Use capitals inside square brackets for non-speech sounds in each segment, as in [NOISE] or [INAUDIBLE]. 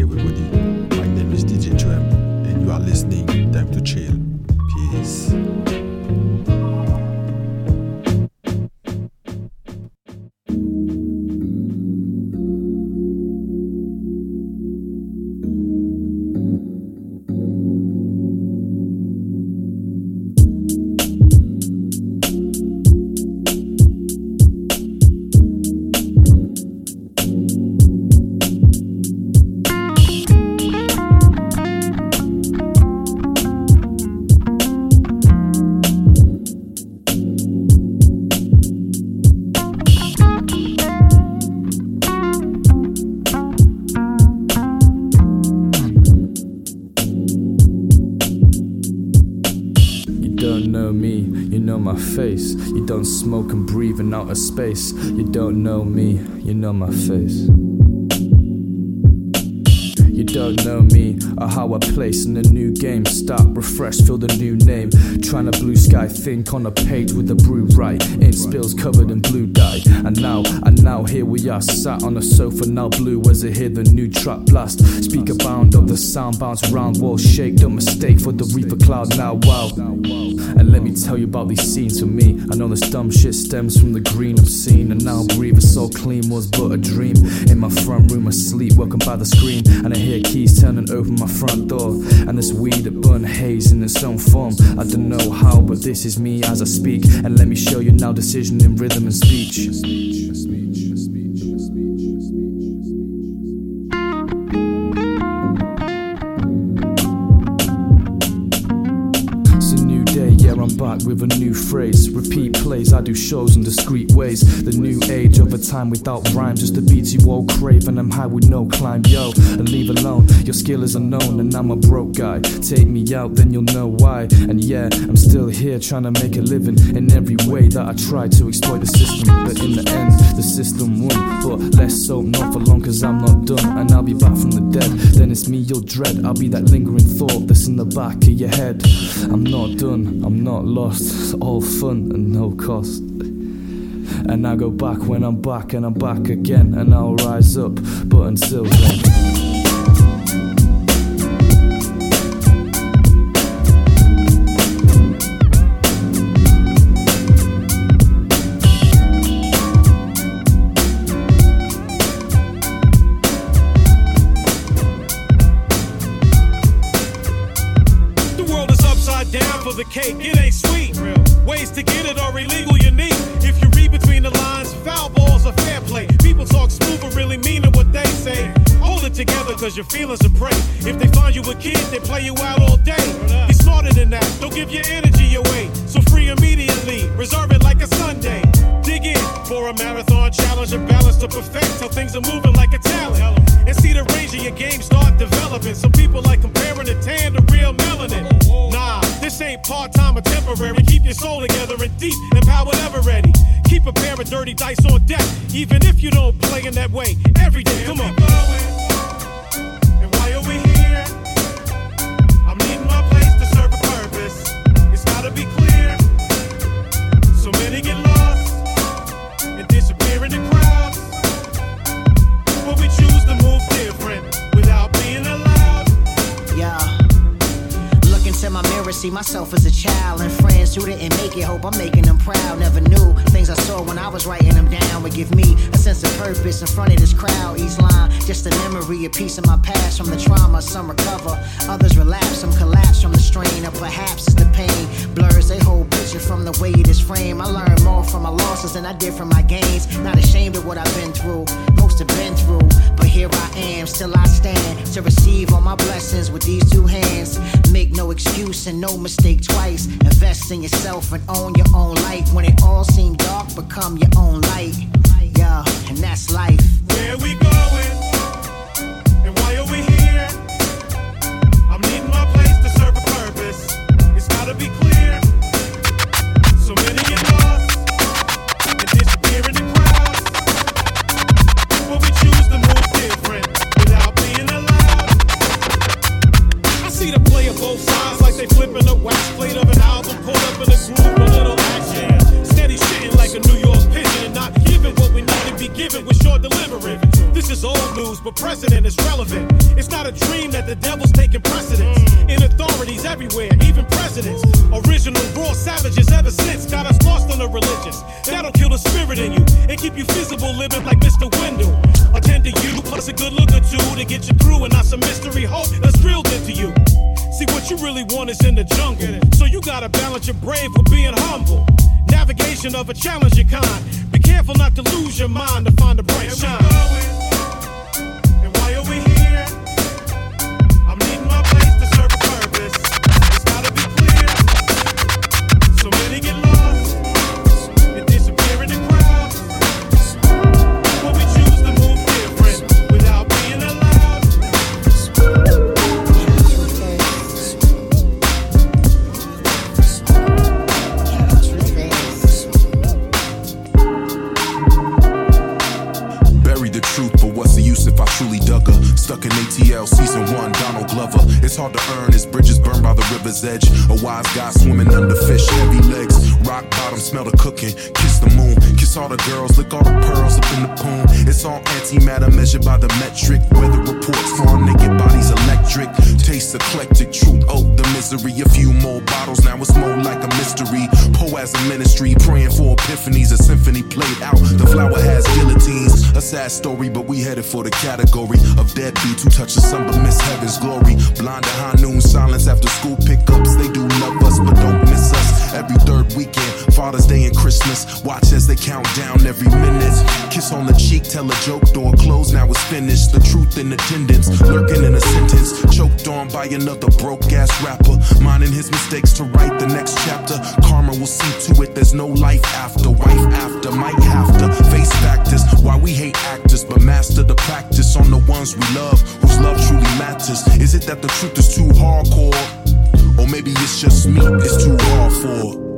Everybody, my name is DJ Tram and you are listening Time to Chill. Smoke and breathe in outer space. You don't know me, you know my face. You don't know me or how I place in a new game. Start, refresh, feel the new name. Trying to blue sky think on a page with a brew right. Ink spills covered in blue dye. And now, and now here we are, sat on a sofa now blue as I hear the new truck blast. Speaker bound of the sound bounce round, walls shake. Don't mistake for the reaper cloud now. Wow. And let me tell you about these scenes for me. I know this dumb shit stems from the green obscene. And now breathe it's so clean was but a dream. In my front room asleep, welcome by the screen. And I hear keys turning open my front door. And this weed that burn haze in its own form. I don't know how, but this is me as I speak. And let me show you now decision in rhythm and speech. It's a new day, yeah, I'm back with a new phrase. Repeat plays, I do shows in discreet ways. The new age a time without rhymes, just the beats you all crave. And I'm high with no climb, yo. And leave alone, your skill is unknown, and I'm a broke guy. Take me out, then you'll know why. And yeah, I'm still here trying to make a living in every way that I try to exploit the system. But in the end, the system won. But let's so not for long, cause I'm not done. And I'll be back from the dead. Then it's me you'll dread. I'll be that lingering thought that's in the back of your head. I'm not done, I'm not lost. It's all fun and no cost. And I go back when I'm back and I'm back again. And I'll rise up, but until then. Together cause your feelings are prey. If they find you a kid, they play you out all day. Be smarter than that, don't give your energy away. So free immediately, reserve it like a Sunday. Dig in for a marathon challenge and balance to perfect how things are moving like a talent. And see the range of your game start developing. Some people like comparing the tan to real melanin. Nah, this ain't part time or temporary. Keep your soul together and deep and power ever ready. Keep a pair of dirty dice on deck, even if you don't play in that way every day. Come on. So many see myself as a child and friends who didn't make it. Hope I'm making them proud. Never knew things I saw when I was writing them down would give me a sense of purpose in front of this crowd. Each line, just a memory, a piece of my past from the trauma. Some recover, others relapse, some collapse from the strain, or perhaps it's the pain blurs a whole picture from the way it is framed. I learned more from my losses than I did from my gains. Not ashamed of what I've been through, most have been through, but here I am, still I stand to receive all my blessings with these two hands. Make no excuse and no mistake twice. Invest in yourself and own your own light. When it all seems dark, become your own light. Yeah, and that's life. Where we going? This is old news, but precedent is relevant. It's not a dream that the devil's taking precedence. In authorities everywhere, even presidents. Original raw savages ever since got us lost on the religious. That'll kill the spirit in you and keep you visible living like Mr. Wendell. Attend to you, plus a good look or two to get you through and not some mystery hope that's drilled into you. What you really want is in the jungle. So you gotta balance your brave with being humble. Navigation of a challenging kind. Be careful not to lose your mind to find a bright shine. Hard to earn as bridges burned by the river's edge. A wise guy swimming under fish, heavy legs. Rock bottom, smell the cooking. Kiss the moon, kiss all the girls, lick all the pearls up in the poon. It's all antimatter measured by the metric. Weather reports farm naked bodies electric. Taste eclectic, truth, oh, the misery. A few more bottles, now it's more like a mystery. Poe as a ministry, praying for epiphanies. A symphony played out. The flower has guillotines. A sad story, but we headed for the category of deadbeats who touch the sun but miss heaven's glory. Blind to high noon silence after school pickups. They do love us, but don't miss us. Every third weekend, Father's Day and Christmas. Watch as they count down every minute. Kiss on the cheek, tell a joke, door closed, now it's finished. The truth in attendance, lurking in a sentence. Choked on by another broke ass rapper. Minding his mistakes to write the next chapter. Karma will see to it, there's no life after. Wife after, might have to face factors. Why we hate actors, but master the practice on the ones we love, whose love truly matters. Is it that the truth is too hardcore? Or maybe it's just me, it's too raw for.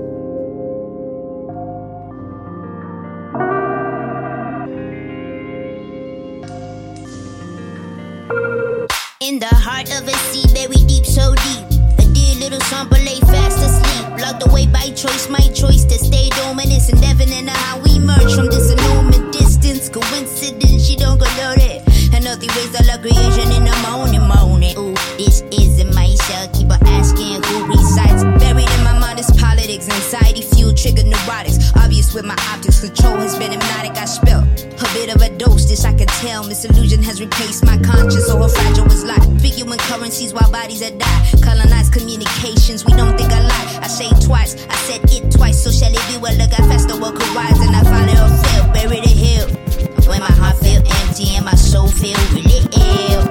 In the heart of a sea, buried deep, so deep. A dear little sample lay fast asleep. Locked away by choice, my choice to stay dominant. And never know how we merge from this enormous distance. Coincidence, she don't go it. And nothing ways all our creation in the morning, morning. Ooh, this isn't my shell. Keep on asking who resides. Buried in my mind is politics, anxiety, fuel, trigger neurotics. Obvious with my optics, control has been hypnotic. I spill a bit of a dose. This I can tell. Misillusion has replaced my conscience, so fragile is life. Figuring currencies while bodies are die. Colonized communications, we don't think alike. I say twice, I said it twice. So shall it be? Well, look, I fast the work rise and I finally all fail. Bury the hill. When my heart feel empty and my soul feel really ill.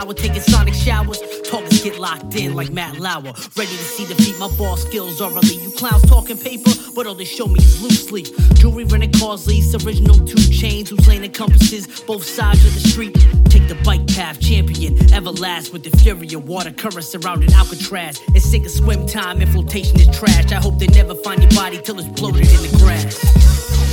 Tower taking sonic showers. Talkers get locked in like Matt Lauer. Ready to see defeat my boss skills orally. You clowns talking paper, but all they show me is loosely. Jewelry renting cars lease, original two chains whose lane encompasses both sides of the street. Take the bike path, champion, everlast with the fury of water current surrounding Alcatraz. It's sink or swim time, infiltration is trash. I hope they never find your body till it's bloated in the grass.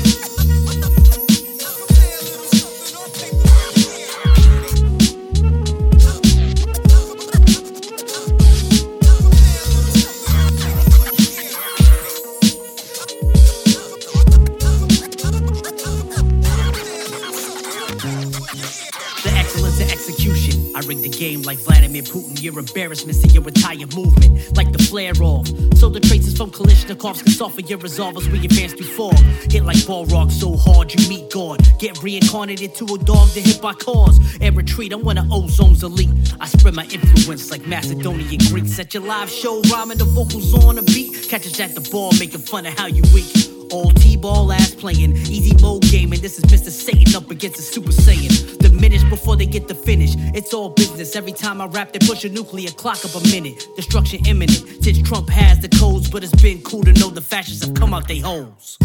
Like Vladimir Putin. Your embarrassment to your entire movement, like the flare off. So the traces from Kalashnikovs can soften your resolvers when your fans do fall. Hit like ball rock so hard you meet God. Get reincarnated to a dog that hit by cars. And retreat, I'm one of Ozone's elite. I spread my influence like Macedonian Greeks. At your live show, rhyming the vocals on a beat. Catch us at the bar, making fun of how you weak. All T-ball ass playing, easy mode gaming. This is Mr. Satan up against a Super Saiyan. Diminish before they get the finish. It's all business. Every time I rap, they push a nuclear clock up a minute. Destruction imminent. Since Trump has the codes, but it's been cool to know the fascists have come out they holes.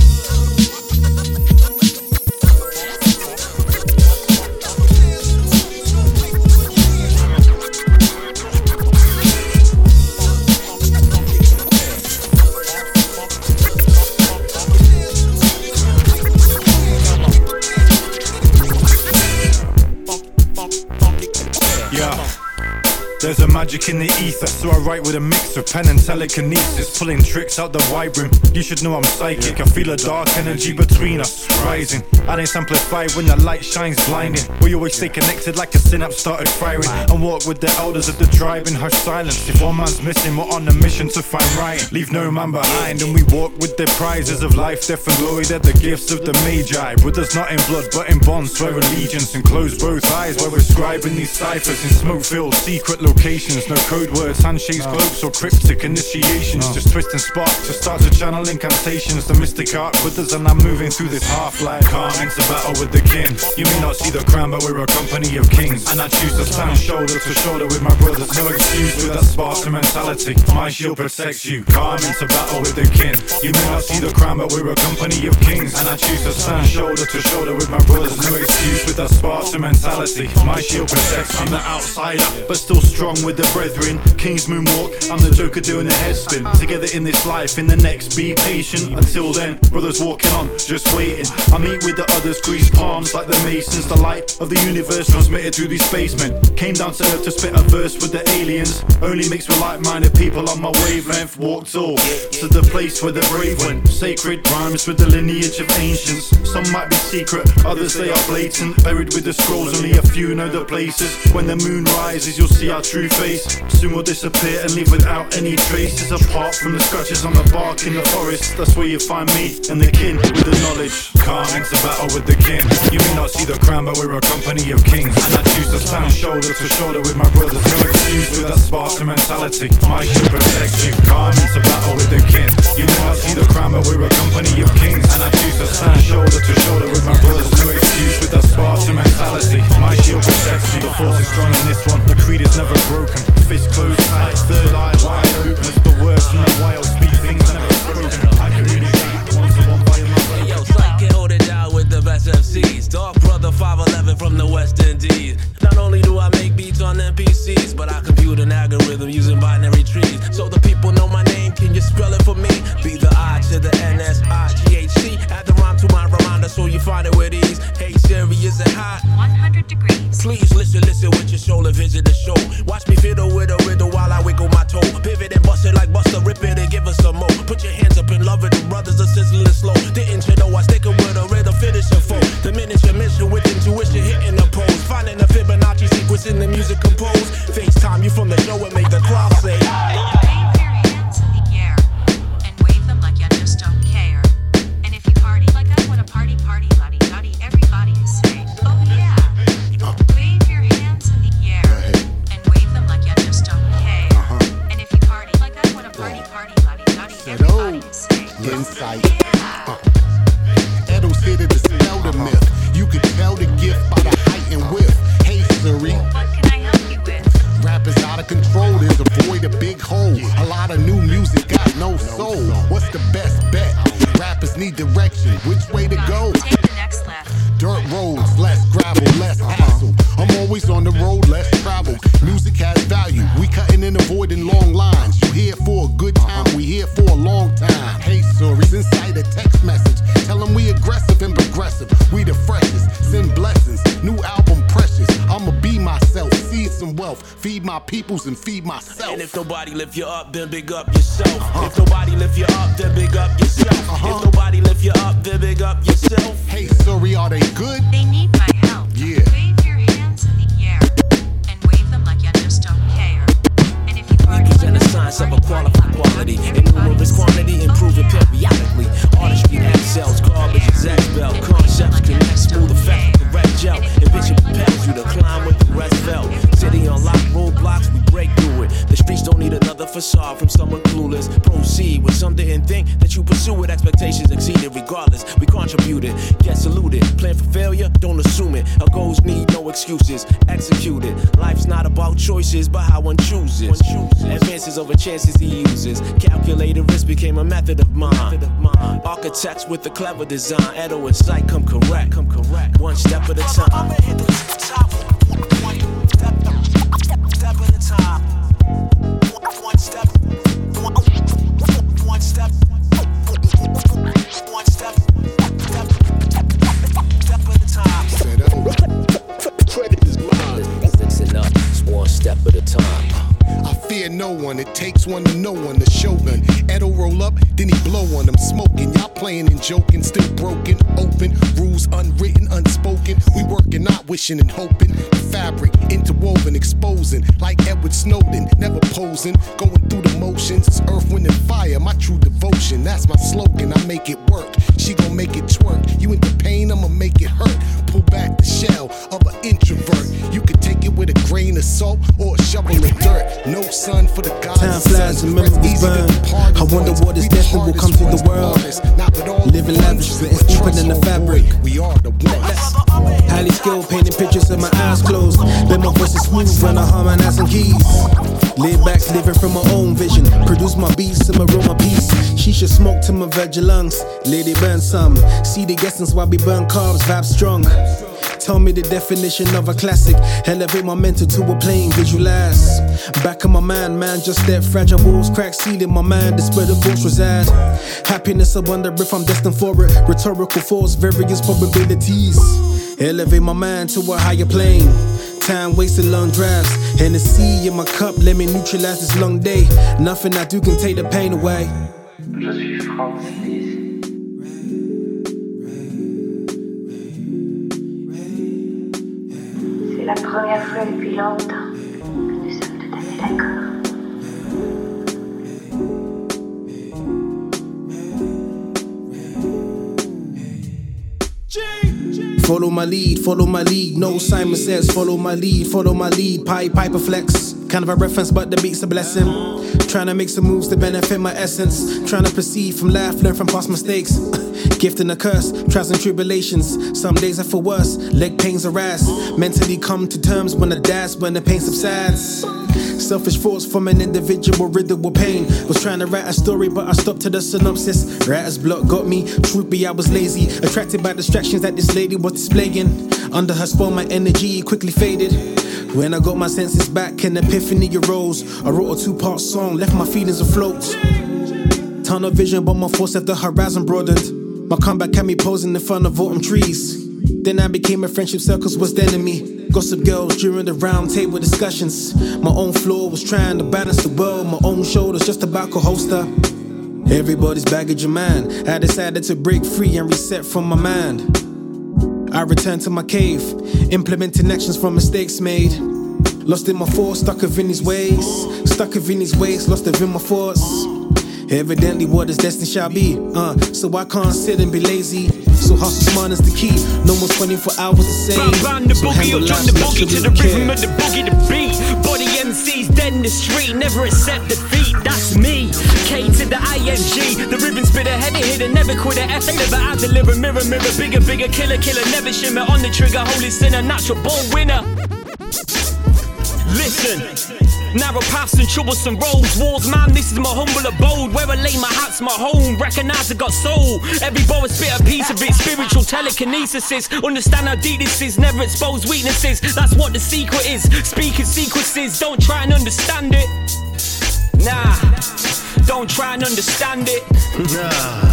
Magic in the ether, so I write with a mix of pen and telekinesis, pulling tricks out the vibe room. You should know I'm psychic. I feel a dark energy between us rising. And it's amplified when the light shines blinding. We always stay connected like a synapse started firing. And walk with the elders of the tribe in hush silence. If one man's missing, we're on a mission to find right. Leave no man behind, and we walk with the prizes of life, death, and glory. They're the gifts of the Magi. Brothers not in blood, but in bonds, swear allegiance and close both eyes while we're scribing these ciphers in smoke filled secret locations. No code words, handshakes, cloaks, or cryptic initiations. Just twist and spark to start to channel incantations. The mystic art with us, and I'm moving through this half Calm into battle with the king. You may not see the crown, but we're a company of kings. And I choose to stand shoulder to shoulder with my brothers. No excuse with that Spartan mentality. My shield protects you. Calm into battle with the king. You may not see the crown, but we're a company of kings. And I choose to stand shoulder to shoulder with my brothers. No excuse with that Spartan mentality. My shield protects. you. I'm the outsider, but still strong with the brethren. King's moonwalk. I'm the Joker doing the head spin. Together in this life, in the next, be patient. Until then, brothers walking on, just waiting. I meet with the others, grease palms like the masons. The light of the universe transmitted through these spacemen. Came down to earth to spit a verse with the aliens. Only mixed with like-minded people on my wavelength. Walked all to the place where the brave went. Sacred rhymes with the lineage of ancients. Some might be secret, others they are blatant. Buried with the scrolls, only a few know the places. When the moon rises, you'll see our true face. Soon we'll disappear and leave without any traces. Apart from the scratches on the bark in the forest, that's where you find me and the kin with the knowledge. Calm into battle with the king. You may not see the crown, but we're a company of kings. And I choose to stand shoulder to shoulder with my brothers. No excuse with that Spartan mentality. My shield protects you. Calm into battle with the king. You may nobody lift you up, then big up Advances over chances he uses. Calculated risk became a method of mine. Architects with a clever design. Edo and sight come correct. Come correct. One step at a time. No one. It takes one to know one, the shogun. Edo roll up, then he blow on them. Smoking, y'all playing and joking, still broken, open. Rules unwritten, unspoken. We working, not wishing and hoping. The fabric interwoven, exposing. Like Edward Snowden, never posing. Going through the motions. It's earth, wind, and fire. My true devotion, that's my slogan. I make it work. She gon' make it twerk. You into pain, I'ma make it hurt. Pull back the shell of an introvert. You can take it with a grain of salt or a shovel of dirt. No sun for the gods. Time flies and memories burn. I wonder what is destined will come to the world. Living lavishly, it's deeper than the fabric. We are the ones. Highly skilled, painting pictures with my eyes closed. Then my voice is smooth when I harmonize and keys. Laid back, living from my own vision. Produce my beats and my roll my piece. She should smoke to my veggie lungs. Lady burn some. See the essence while we burn carbs, vibe strong. Tell me the definition of a classic. Elevate my mental to a plane, visualize. Back of my mind, man, just that fragile walls, crack ceiling. My mind is where the thoughts reside. Happiness, I wonder if I'm destined for it. Rhetorical force, various probabilities. Elevate my mind to a higher plane. Time wasted long drives. And the sea in my cup, let me neutralize this long day. Nothing I do can take the pain away. Je suis. La première fois depuis longtemps que nous sommes tout à fait d'accord. Follow my lead, follow my lead. No Simon says, follow my lead, follow my lead. Pipe, Piper flex. Kind of a reference, but the beat's a blessing. Trying to make some moves to benefit my essence. Trying to proceed from life, learn from past mistakes. [LAUGHS] Gift and a curse, trials and tribulations. Some days are for worse, leg pains arise. Mentally come to terms when I dash, when the pain subsides. Selfish thoughts from an individual riddled with pain. Was trying to write a story, but I stopped to the synopsis. Writer's block got me. Truth be, I was lazy. Attracted by distractions that this lady was displaying. Under her spell, my energy quickly faded. When I got my senses back, an epiphany arose. I wrote a two part song, left my feelings afloat. Tunnel vision, but my force left the horizon broadened. My comeback had me posing in front of autumn trees. Then I became a friendship circles the enemy. Gossip girls during the round table discussions. My own floor was trying to balance the world. My own shoulders just about co holster. Everybody's baggage in mind. I decided to break free and reset from my mind. I returned to my cave, implementing actions from mistakes made. Lost in my thoughts, stuck within these ways. Stuck within these ways, lost within my thoughts. Evidently, what is destined shall be. Uh, so I can't sit and be lazy. So hustle smart is the key. No more 24 hours the same. Bang the So boogie, or life the boogie to the rhythm of the boogie, the beat. Body MCs dead in the street, never accept defeat. That's me. K to the ING. The ribbon spitter, heavy hitter, never quit a F. Never I deliver, mirror, mirror, bigger, bigger, killer, killer, never shimmer on the trigger. Holy sinner, natural born winner. Listen. Narrow paths and troublesome roads. Wars, man, this is my humble abode. Where I lay my hat's my home. Recognize I got soul. Every is spit a piece of it. Spiritual telekinesis. Understand how deep this is. Never expose weaknesses. That's what the secret is. Speaking sequences. Don't try and understand it. Nah. Don't try and understand it. Nah.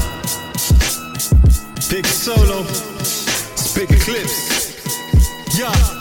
Big solo. Bigger clips. Yeah.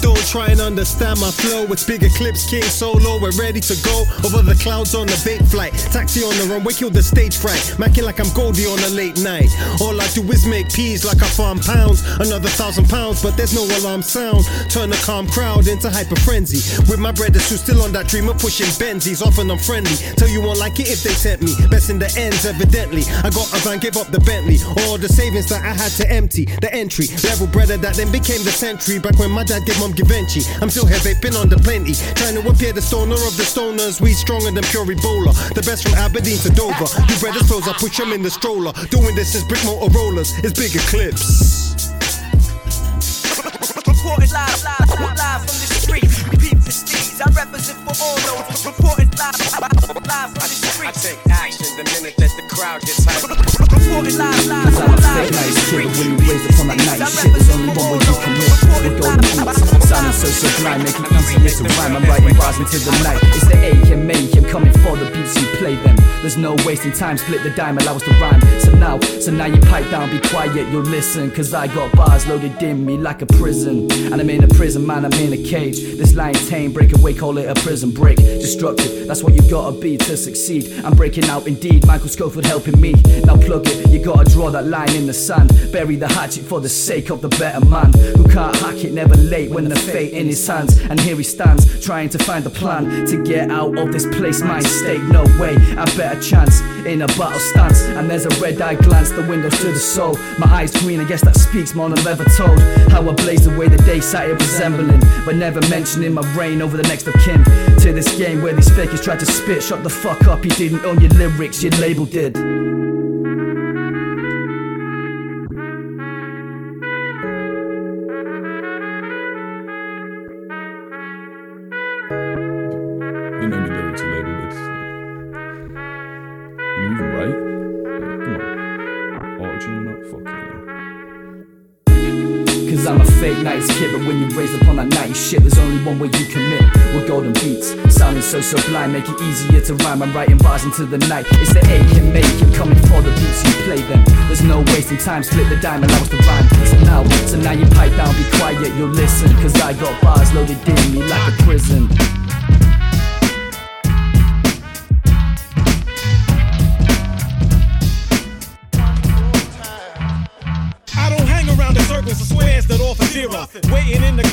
Don't try and understand my flow. It's bigger clips, King Solo. We're ready to go over the clouds on the bait flight. Taxi on the runway, kill the stage fright. Macking like I'm Goldie on a late night. All I do is make peas like I farm pounds. Another thousand pounds, but there's no alarm sound. Turn a calm crowd into hyper frenzy. With my brothers who still on that dream of pushing Benzies, often I'm friendly. Tell you won't like it if they tempt me. Best in the ends, evidently. I got a van, give up the Bentley. All the savings that I had to empty. The entry level brother that then became the century. Back when my dad gave mom Givenchy. I'm still here vaping on the plenty. Trying to appear the stoner of the stoners. We stronger than pure Ebola. The best from Aberdeen to Dover. You brothers flows, I push them in the stroller. Doing this is brick motor rollers. It's bigger clips. Reporting live, live, live from the street. Peep the steeds. I represent for all those. Reporting live, live from the street. I take action the minute that the crowd gets hyped. Reporting live, live, live, live from the street. When we raise upon that night shit, there's only one way you can live. With all the beats, sounding so sublime. sublime, make it easier to rhyme. I'm writing bars into the night. It's the AMA, I'm coming for the beats you play them. There's no wasting time, split the dime, allow us to rhyme. So now, so now you pipe down, be quiet, you'll listen. Cause I got bars loaded in me like a prison. And I'm in a prison, man, I'm in a cage. This line tame, break away, call it a prison break. Destructive, that's what you gotta be to succeed. I'm breaking out indeed, Michael Scofield helping me. Now plug it, you gotta draw that line in the sand. Bury the hatchet for the sake of the better man. Who can't hack it, never late when the fate in his hands. And here he stands, trying to find a plan to get out of this place, mind state. No way, I better chance in a battle stance. And there's a red eye glance, the windows to the soul. My eyes green, I guess that speaks more than I've ever told. How I blaze the way the day started resembling, but never mentioning my reign over the next of kin. To this game where these fakers tried to spit, shut the fuck up, you didn't own your lyrics, your label did. Nice kid, but when you raise up on that night shit, there's only one way you commit. With golden beats, sounding so sublime, make it easier to rhyme. I'm writing bars into the night. It's the A can make him coming for the beats you play them. There's no wasting time, split the dime, allow us to rhyme. So now, so now you pipe down, be quiet, you'll listen. Cause I got bars loaded in me like a prison.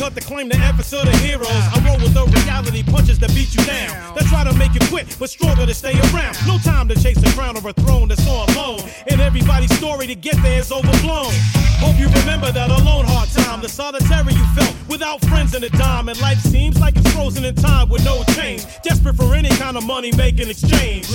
Waiting the claim the episode of heroes. I roll with the reality punches that beat you down. That try to make you quit, but struggle to stay around. No time to chase a crown or a throne that's all alone. And everybody's story to get there is overblown. Hope you remember that alone hard time, the solitary you felt without friends in a dime. And life seems like it's frozen in time with no change. Desperate for any kind of money making exchange.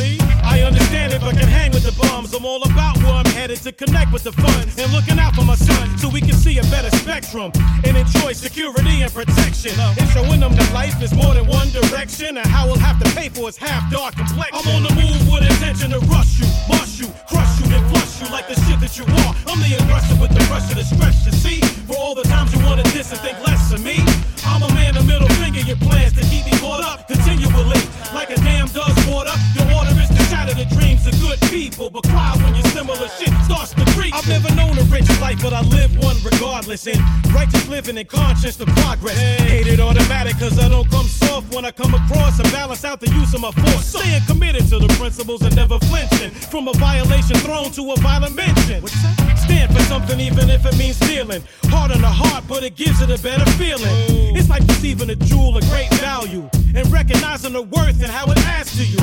I understand if I can hang with the bums. I'm all about where I'm headed to connect with the funds and looking out for my son so we can see a better spectrum and enjoy security and protection. And showing them that life is more than one direction and how we'll have to pay for its half dark complexion. I'm on the move with intention to rush you, bust you, crush you, then flush you like the shit that you are. I'm the aggressor with the rush of the stretch to see. For all the times you wanted this and think less of me. I'm a man, the middle finger, your plans to keep me caught up continually. Like a dam does water, your order is to shatter the dreams of good people. But cry I've never known a rich life, but I live one regardless. And righteous living and conscious to progress. Hate it automatic, cause I don't come soft when I come across and balance out the use of my force. Staying committed to the principles and never flinching. From a violation thrown to a violent mention. Stand for something even if it means stealing. Hard on the heart, but it gives it a better feeling. It's like receiving a jewel of great value and recognizing the worth and how it adds to you.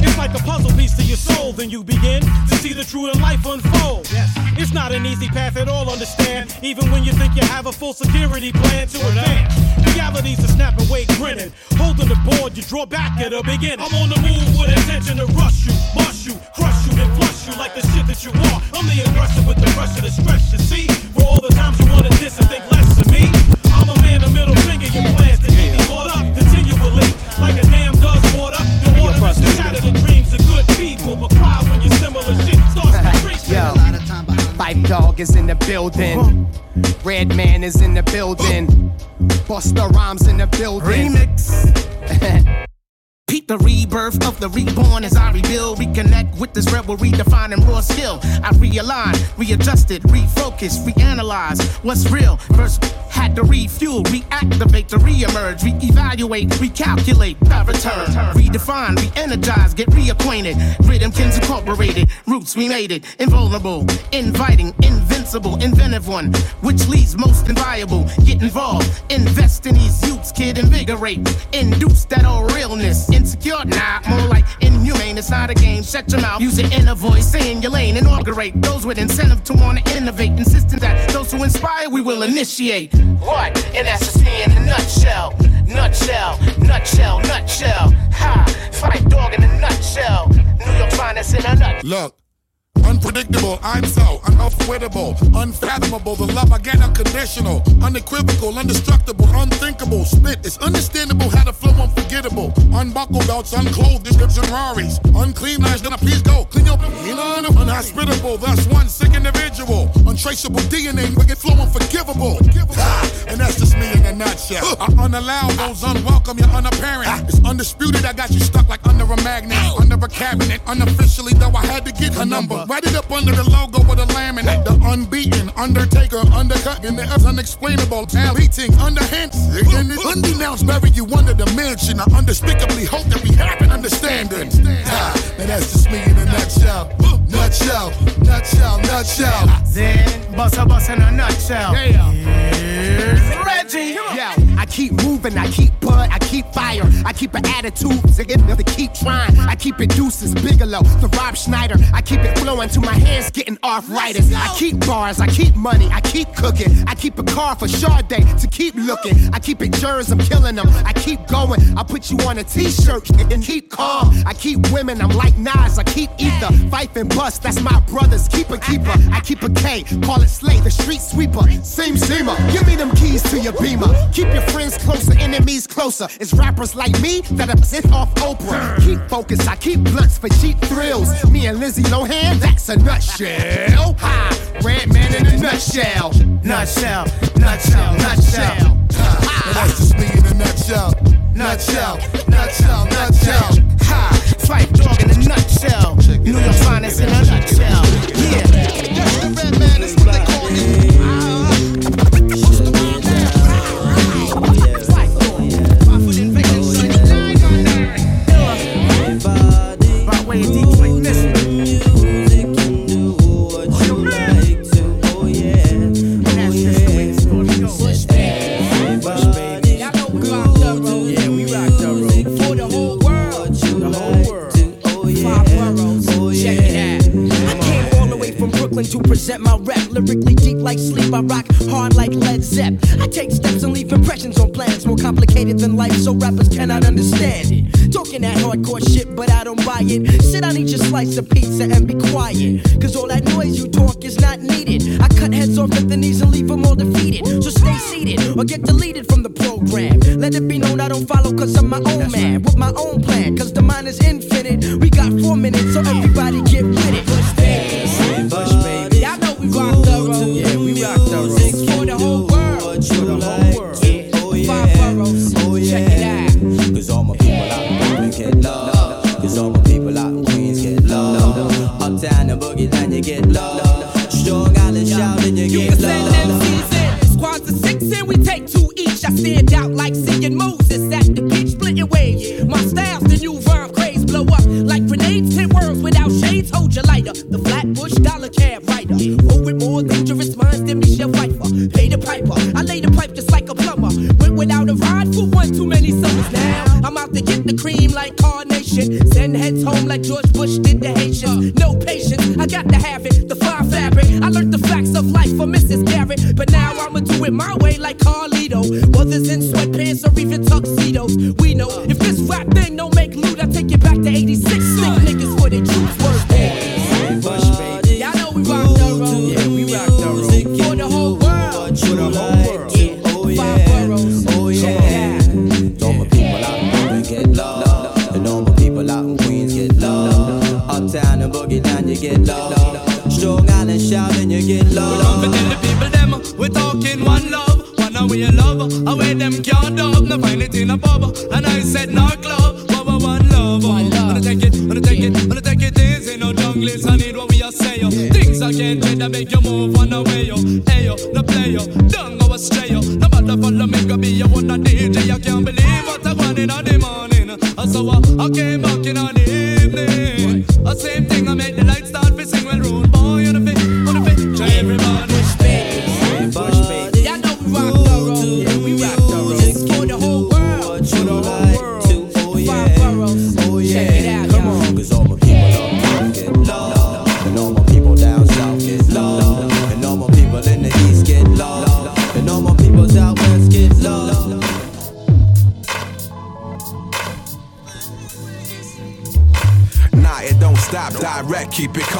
It's like a puzzle piece to your soul, then you begin to see the truth in life unfold. It's not an easy path at all, understand. Even when you think you have a full security plan to advance. Reality's a snap and wait grinning. Holding the board, you draw back at the beginning. I'm on the move with intention to rush you, bust you, crush you, then flush you like the shit that you are. I'm the aggressor with the rush of the stretch to see. Is in the building. Redman is in the building. Busta Rhymes in the building. Remix. [LAUGHS] Peep the rebirth of the reborn as I rebuild, reconnect with this rebel, redefining raw skill. I realign, readjusted, refocus, reanalyze what's real. First had to refuel, reactivate to reemerge, reevaluate, recalculate, I return, redefine, re-energize, get reacquainted. Rhythmkins incorporated, roots we made it, invulnerable, inviting, invincible, inventive one, which leads most inviolable. Get involved, invest in these youths, kid, invigorate, induce that old realness. Insecure, nah, more like inhumane. It's not a game. Shut your mouth, use your inner voice, stay in your lane, inaugurate those with incentive to want to innovate, insisting that those who inspire we will initiate. What? And that's just me in a nutshell. Nutshell, nutshell, nutshell. Ha! Fight dog in a nutshell. New York finest in a nut. Look, unpredictable. I'm so unavoidable, unfathomable. The love I get unconditional, unequivocal, indestructible, unthinkable. Spit is understandable, how to flow unforgettable. Unbuckle belts, unclothed, description Raris. Unclean lines, I please go. Clean your you know, unhospitable. Thus one sick individual. Untraceable DNA, wicked flow unforgivable. Ah, and that's just me in a nutshell. I unallow those unwelcome, you're unapparent. It's undisputed, I got you stuck like under a magnet, under a cabinet. Unofficially, though, I had to get her number. Write it up under the logo with a laminate. The unbeaten, undertaker, undercut, and the unexplainable. Town beating, underhand, and it's undenounced, bury you under the mansion. I unspeakably hope that we have an understanding. Ah, and that's just me in a nutshell. Nutshell, nutshell, nutshell. Then, bust a bust in a nutshell. Here's Reggie. Yo, I keep moving, I keep bud, I keep fire, I keep an attitude to to keep trying. I keep it deuces, Bigalow, the Rob Schneider. I keep it flowing till my hands getting arthritis. I keep bars, I keep money, I keep cooking. I keep a car for Sade to keep looking. I keep it jurors, I'm killing them. I keep going, I put you on a t-shirt and keep calm. I keep women, I'm like Nas, I keep ether. Fife and bust, that's my brothers, keep a keeper. I keep a K, call it Slay, the street sweeper. Same seamer, give me them keys to your beamer. Keep your friends closer, enemies closer. It's rappers like me that sent off Oprah. Keep focus, I keep blunts for cheap thrills. Me and Lizzie Lohan, that's a nutshell. Ha, Redman in a nutshell. Nutshell, nutshell, nutshell. That's just me in a nutshell. Nutshell, nutshell, nutshell. Dog in a nutshell. New York finest in a nutshell. Yeah. Redman what they call own. With my own plan, cause the mind is infinite. We got four minutes, so everybody get with it. Push baby, push baby. Y'all know we rock the road. Yeah, we rock the road. For the whole world. For the whole thing loot, I take it back to 86.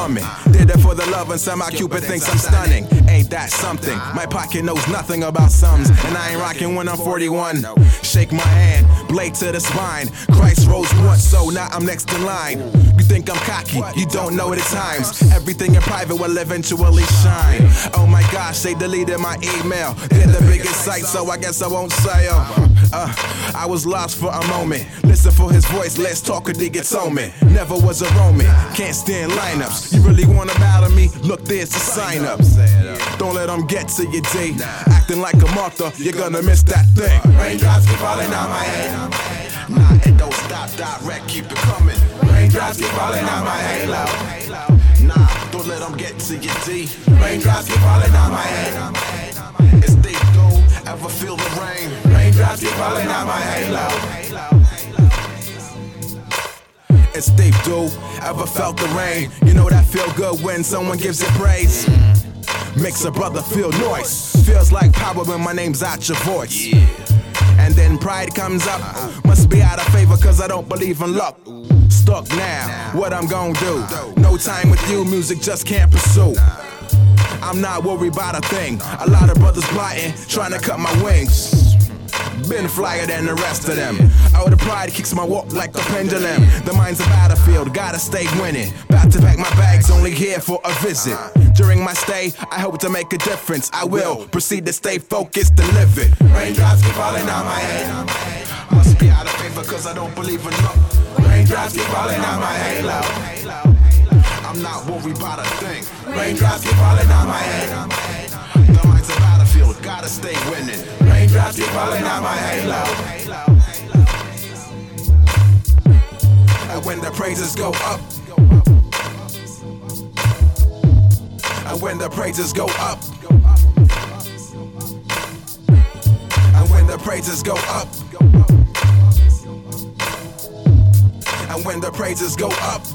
Coming. Did it for the love and somehow Cupid thinks I'm stunning. Ain't that something? My pocket knows nothing about sums, and I ain't rocking when I'm 41. Shake my hand, blade to the spine. Christ rose once, so now I'm next in line. You think I'm cocky, you don't know the times. Everything in private will eventually shine. Oh my gosh, they deleted my email. They're the biggest site, so I guess I won't say uh, uh, I was lost for a moment. Listen for his voice, let's talk or dig it on me. Never was a Roman, can't stand lineups. You really wanna battle me? Look, there's the sign up. Don't let them get to your D. Acting like a Martha, you're gonna miss that thing. Raindrops keep falling on my head. Nah, it don't stop, direct, keep it coming. Raindrops keep falling on my halo. Nah, don't let them get to your D. Raindrops keep falling on my head. It's deep though, ever feel the rain? Raindrops keep falling on my halo. It's deep, dude. Ever felt the rain? You know that feel good when someone gives it praise. Makes a brother feel noise. Feels like power when my name's out your voice. And then pride comes up. Must be out of favor cause I don't believe in luck. Stuck now, what I'm gonna do? No time with you, music just can't pursue. I'm not worried about a thing. A lot of brothers plotting, trying to cut my wings. Been flyer than the rest of them. Oh, the pride kicks my walk like the pendulum. The mind's a battlefield, gotta stay winning. About to pack my bags, only here for a visit. During my stay, I hope to make a difference. I will proceed to stay focused and live it. Raindrops keep falling on my head. Must be out of favor cause I don't believe luck. Raindrops keep falling on my halo. Not worried about a thing. Raindrops keep falling on my head. The mind's a battlefield, gotta stay winning. Raindrops keep falling on my halo. And when the praises go up, and when the praises go up, and when the praises go up, and when the praises go up.